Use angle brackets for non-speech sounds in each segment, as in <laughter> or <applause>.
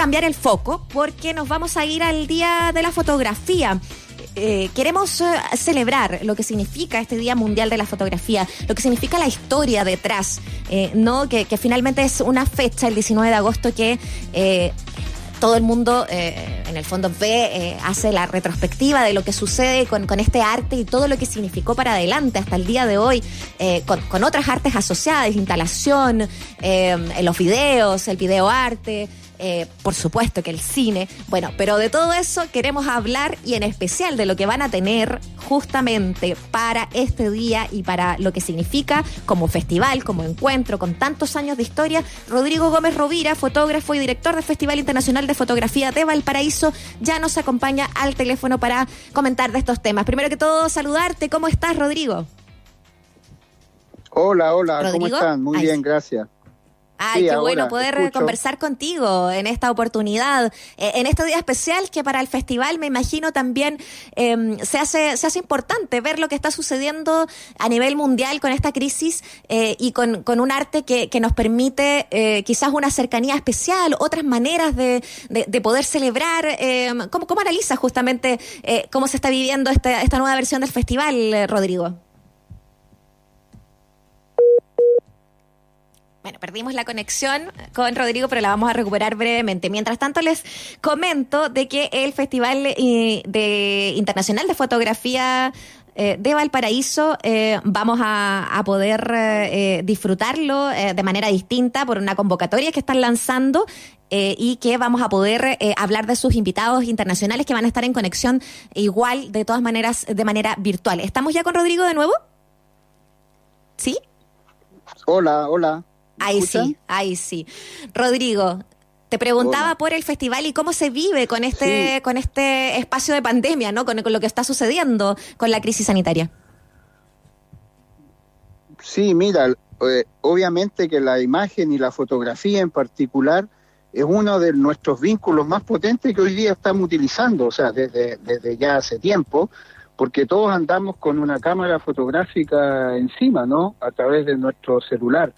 cambiar el foco porque nos vamos a ir al Día de la Fotografía. Eh, queremos eh, celebrar lo que significa este Día Mundial de la Fotografía, lo que significa la historia detrás, eh, ¿no? Que, finalmente es una fecha, el 19 de agosto, que todo el mundo en el fondo ve, hace la retrospectiva de lo que sucede con, este arte y todo lo que significó para adelante hasta el día de hoy, con, con, otras artes asociadas, instalación, los videos, el videoarte. Eh, por supuesto que el cine. Bueno, pero de todo eso queremos hablar y en especial de lo que van a tener justamente para este día y para lo que significa como festival, como encuentro, con tantos años de historia. Rodrigo Gómez Rovira, fotógrafo y director del Festival Internacional de Fotografía de Valparaíso, ya nos acompaña al teléfono para comentar de estos temas. Primero que todo, saludarte. ¿Cómo estás, Rodrigo? Hola, hola, ¿cómo están? Muy bien, gracias. Ay, qué bueno poder conversar contigo en esta oportunidad, eh, en este día especial que para el festival me imagino también em, se, hace, se hace importante ver lo que está sucediendo a nivel mundial con esta crisis eh, y con, con, un arte que, que nos permite eh, quizás una cercanía especial, otras maneras de, de, poder celebrar. Em, ¿cómo, ¿Cómo analizas justamente cómo se está viviendo esta, esta nueva versión del festival, Rodrigo? Bueno, perdimos la conexión con Rodrigo, pero la vamos a recuperar brevemente. Mientras tanto, les comento de que el Festival eh, de Internacional de Fotografía eh, de Valparaíso eh, vamos a, poder disfrutarlo de manera distinta por una convocatoria que están lanzando y que vamos a poder hablar de sus invitados internacionales que van a estar en conexión igual, de todas maneras, de manera virtual. ¿Estamos ya con Rodrigo de nuevo? ¿Sí? Hola, hola. Ahí sí, ahí sí. Rodrigo, te preguntaba por el festival y cómo se vive con este, con este espacio de pandemia, ¿no? Con, lo que está sucediendo con la crisis sanitaria. Sí, mira, eh, obviamente que la imagen y la fotografía en particular es uno de nuestros vínculos más potentes que hoy día estamos utilizando, o sea, desde, desde ya hace tiempo, porque todos andamos con una cámara fotográfica encima, ¿no? A través de nuestro celular.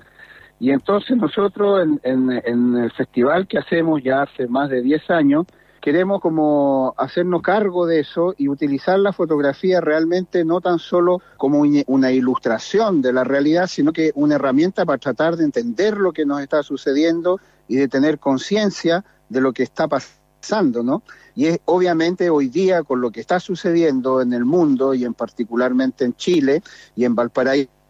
Y entonces nosotros en, el festival que hacemos ya hace más de 10 años, queremos como hacernos cargo de eso y utilizar la fotografía realmente no tan solo como una ilustración de la realidad, sino que una herramienta para tratar de entender lo que nos está sucediendo y de tener conciencia de lo que está pasando, ¿no? Y es obviamente hoy día con lo que está sucediendo en el mundo y en particularmente en Chile y en Valparaíso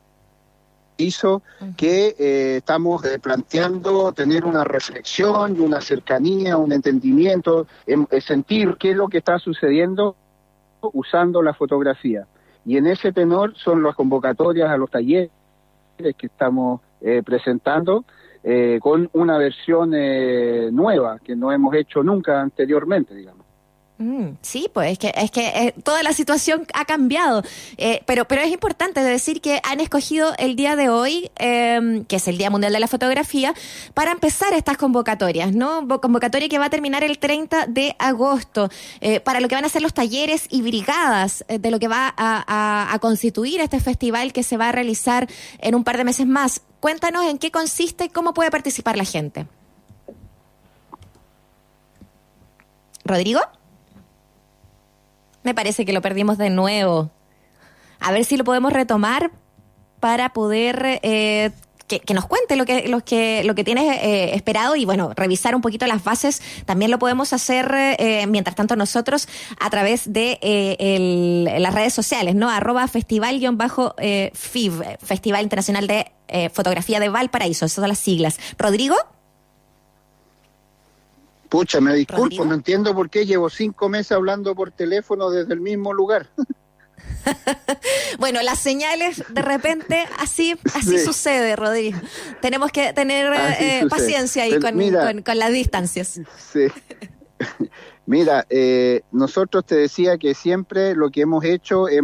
hizo que eh, estamos eh, planteando tener una reflexión y una cercanía, un entendimiento, em, eh, sentir qué es lo que está sucediendo usando la fotografía. Y en ese tenor son las convocatorias a los talleres que estamos presentando con una versión nueva que no hemos hecho nunca anteriormente, digamos. Mm, sí, pues es que, es que eh, toda la situación ha cambiado, eh, pero, pero es importante decir que han escogido el día de hoy, em, que es el Día Mundial de la Fotografía, para empezar estas convocatorias, ¿no? Convocatoria que va a terminar el 30 de agosto, eh, para lo que van a ser los talleres y brigadas de lo que va a, a constituir este festival que se va a realizar en un par de meses más. Cuéntanos en qué consiste y cómo puede participar la gente. Rodrigo. Me parece que lo perdimos de nuevo. A ver si lo podemos retomar para poder eh, que, nos cuente lo que, lo que, lo que tienes eh, esperado y bueno, revisar un poquito las bases. También lo podemos hacer eh, mientras tanto nosotros a través de las redes sociales, ¿no? Arroba festival-FIV, Festival Internacional de Fotografía de Valparaíso. Esas son las siglas. Rodrigo. Pucha, me disculpo, no entiendo por qué llevo cinco meses hablando por teléfono desde el mismo lugar. <laughs> bueno, las señales de repente así así sucede, Rodrigo. Tenemos que tener eh, paciencia ahí con, las distancias. Sí. <laughs> Mira, eh, nosotros te decía que siempre lo que hemos hecho eh,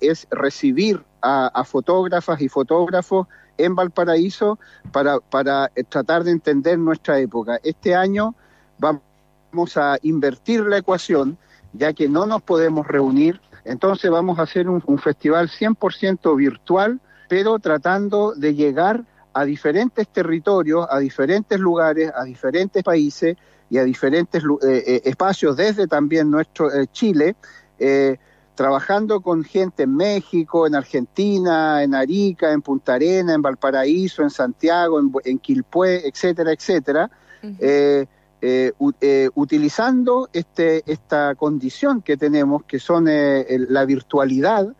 es recibir a, a, fotógrafas y fotógrafos en Valparaíso para, para tratar de entender nuestra época. Este año vamos a invertir la ecuación, ya que no nos podemos reunir, entonces vamos a hacer un, festival 100% virtual, pero tratando de llegar a diferentes territorios, a diferentes lugares, a diferentes países y a diferentes espacios desde también nuestro Chile, trabajando con gente en México, en Argentina, en Arica, en Punta Arena, en Valparaíso, en Santiago, en, en Quilpué, etcétera, etcétera, eh, eh, eh, utilizando este, esta condición que tenemos, que son la virtualidad,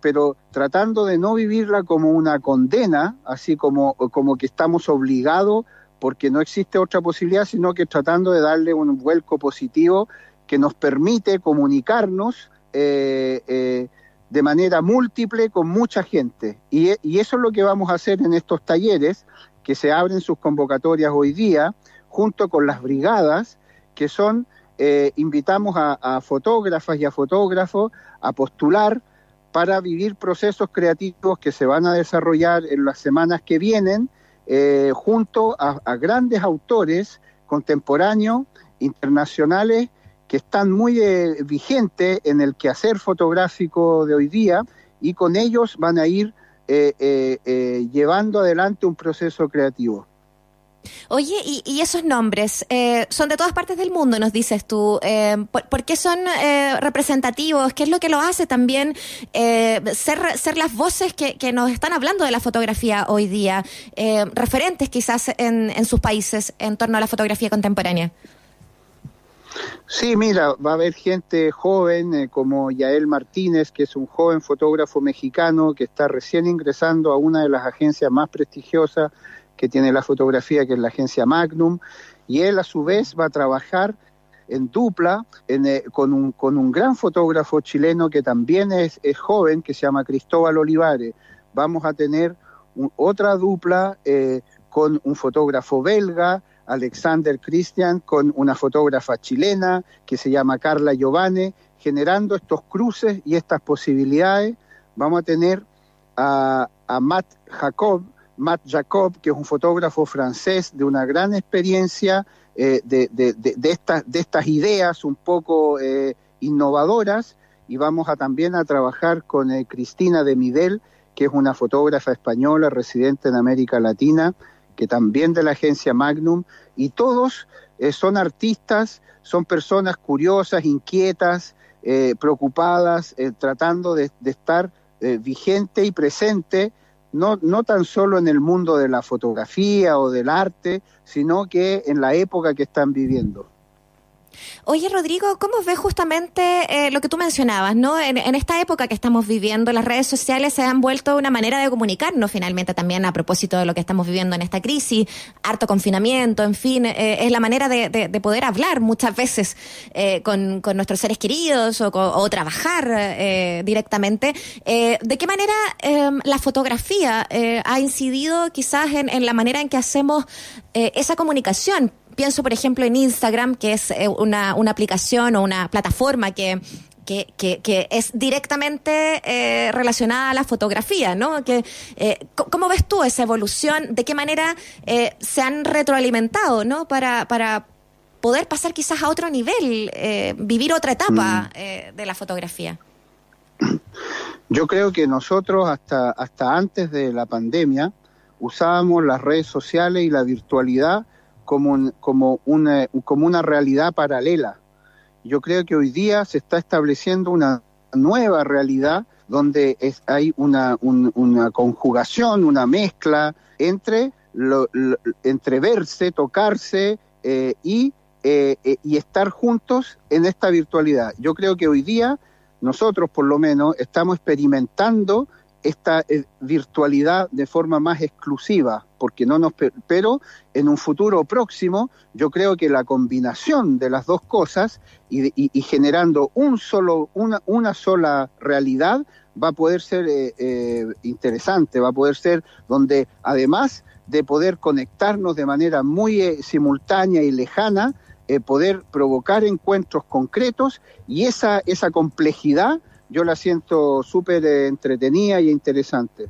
pero tratando de no vivirla como una condena, así como, como que estamos obligados porque no existe otra posibilidad, sino que tratando de darle un vuelco positivo que nos permite comunicarnos eh, eh, de manera múltiple con mucha gente. Y, eso es lo que vamos a hacer en estos talleres, que se abren sus convocatorias hoy día, junto con las brigadas, que son, eh, invitamos a, fotógrafas y a fotógrafos a postular para vivir procesos creativos que se van a desarrollar en las semanas que vienen, junto a grandes autores contemporáneos, internacionales, que están muy eh, vigentes en el quehacer fotográfico de hoy día y con ellos van a ir eh, eh, llevando adelante un proceso creativo. Oye, y, esos nombres son de todas partes del mundo, nos dices tú. ¿por, qué son representativos? ¿Qué es lo que lo hace también ser, ser las voces que, nos están hablando de la fotografía hoy día? referentes quizás en, sus países en torno a la fotografía contemporánea. Sí, mira, va a haber gente joven eh, como Yael Martínez, que es un joven fotógrafo mexicano que está recién ingresando a una de las agencias más prestigiosas que tiene la fotografía, que es la agencia Magnum, y él a su vez va a trabajar en dupla eh, con, un, con un gran fotógrafo chileno que también es, joven, que se llama Cristóbal Olivares. Vamos a tener otra dupla eh, con un fotógrafo belga, Alexander Christian con una fotógrafa chilena que se llama Carla Giovanni, generando estos cruces y estas posibilidades. Vamos a tener a, Matt Jacob, Matt Jacob, que es un fotógrafo francés de una gran experiencia eh, de, estas, de estas ideas un poco eh, innovadoras. Y vamos a también a trabajar con eh, Cristina de Midel, que es una fotógrafa española residente en América Latina, que también de la agencia Magnum, y todos son artistas, son personas curiosas, inquietas, preocupadas, tratando de, estar vigente y presente, no, no tan solo en el mundo de la fotografía o del arte, sino que en la época que están viviendo. Oye, Rodrigo, ¿cómo ves justamente eh, lo que tú mencionabas, ¿no? En, esta época que estamos viviendo, las redes sociales se han vuelto una manera de comunicarnos finalmente también a propósito de lo que estamos viviendo en esta crisis, harto confinamiento, en fin, eh, es la manera de, poder hablar muchas veces eh, con, nuestros seres queridos o, trabajar directamente. ¿De qué manera em, la fotografía ha incidido quizás en la manera en que hacemos esa comunicación? Pienso, por ejemplo, en Instagram, que es eh, una, una aplicación o una plataforma que, que, que, es directamente eh, relacionada a la fotografía, ¿no? Que, eh, ¿Cómo ves tú esa evolución? ¿De qué manera se han retroalimentado, ¿no? Para, para poder pasar quizás a otro nivel, vivir otra etapa mm. de la fotografía. Yo creo que nosotros hasta, hasta antes de la pandemia usábamos las redes sociales y la virtualidad como, como, una, como una realidad paralela. Yo creo que hoy día se está estableciendo una nueva realidad donde es, hay una, una conjugación, una mezcla entre, entre verse, tocarse eh, y, eh, eh, y estar juntos en esta virtualidad. Yo creo que hoy día nosotros por lo menos estamos experimentando esta eh, virtualidad de forma más exclusiva, porque no nos pero en un futuro próximo yo creo que la combinación de las dos cosas y, generando un solo una, una sola realidad va a poder ser eh, eh, interesante, va a poder ser donde además de poder conectarnos de manera muy simultánea y lejana, poder provocar encuentros concretos y esa, esa complejidad yo la siento súper entretenida y interesante.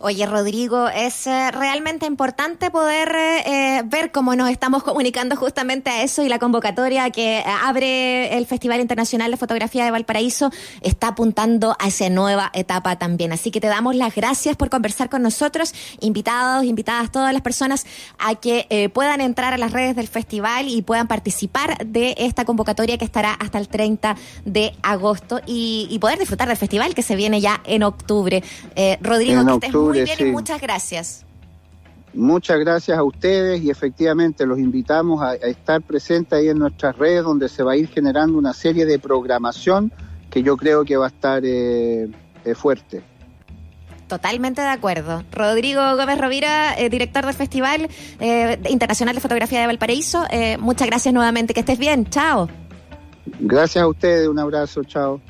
Oye, Rodrigo, es eh, realmente importante poder eh, ver cómo nos estamos comunicando justamente a eso y la convocatoria que abre el Festival Internacional de Fotografía de Valparaíso está apuntando a esa nueva etapa también. Así que te damos las gracias por conversar con nosotros, invitados, invitadas, todas las personas a que eh, puedan entrar a las redes del festival y puedan participar de esta convocatoria que estará hasta el 30 de agosto y, poder disfrutar del festival que se viene ya en octubre. Rodrigo, que estés muy bien y muchas gracias. Muchas gracias a ustedes y efectivamente los invitamos a, estar presentes ahí en nuestras redes donde se va a ir generando una serie de programación que yo creo que va a estar eh, eh, fuerte. Totalmente de acuerdo. Rodrigo Gómez Rovira, eh, director del Festival Internacional de Fotografía de Valparaíso, muchas gracias nuevamente, que estés bien, chao. Gracias a ustedes, un abrazo, chao.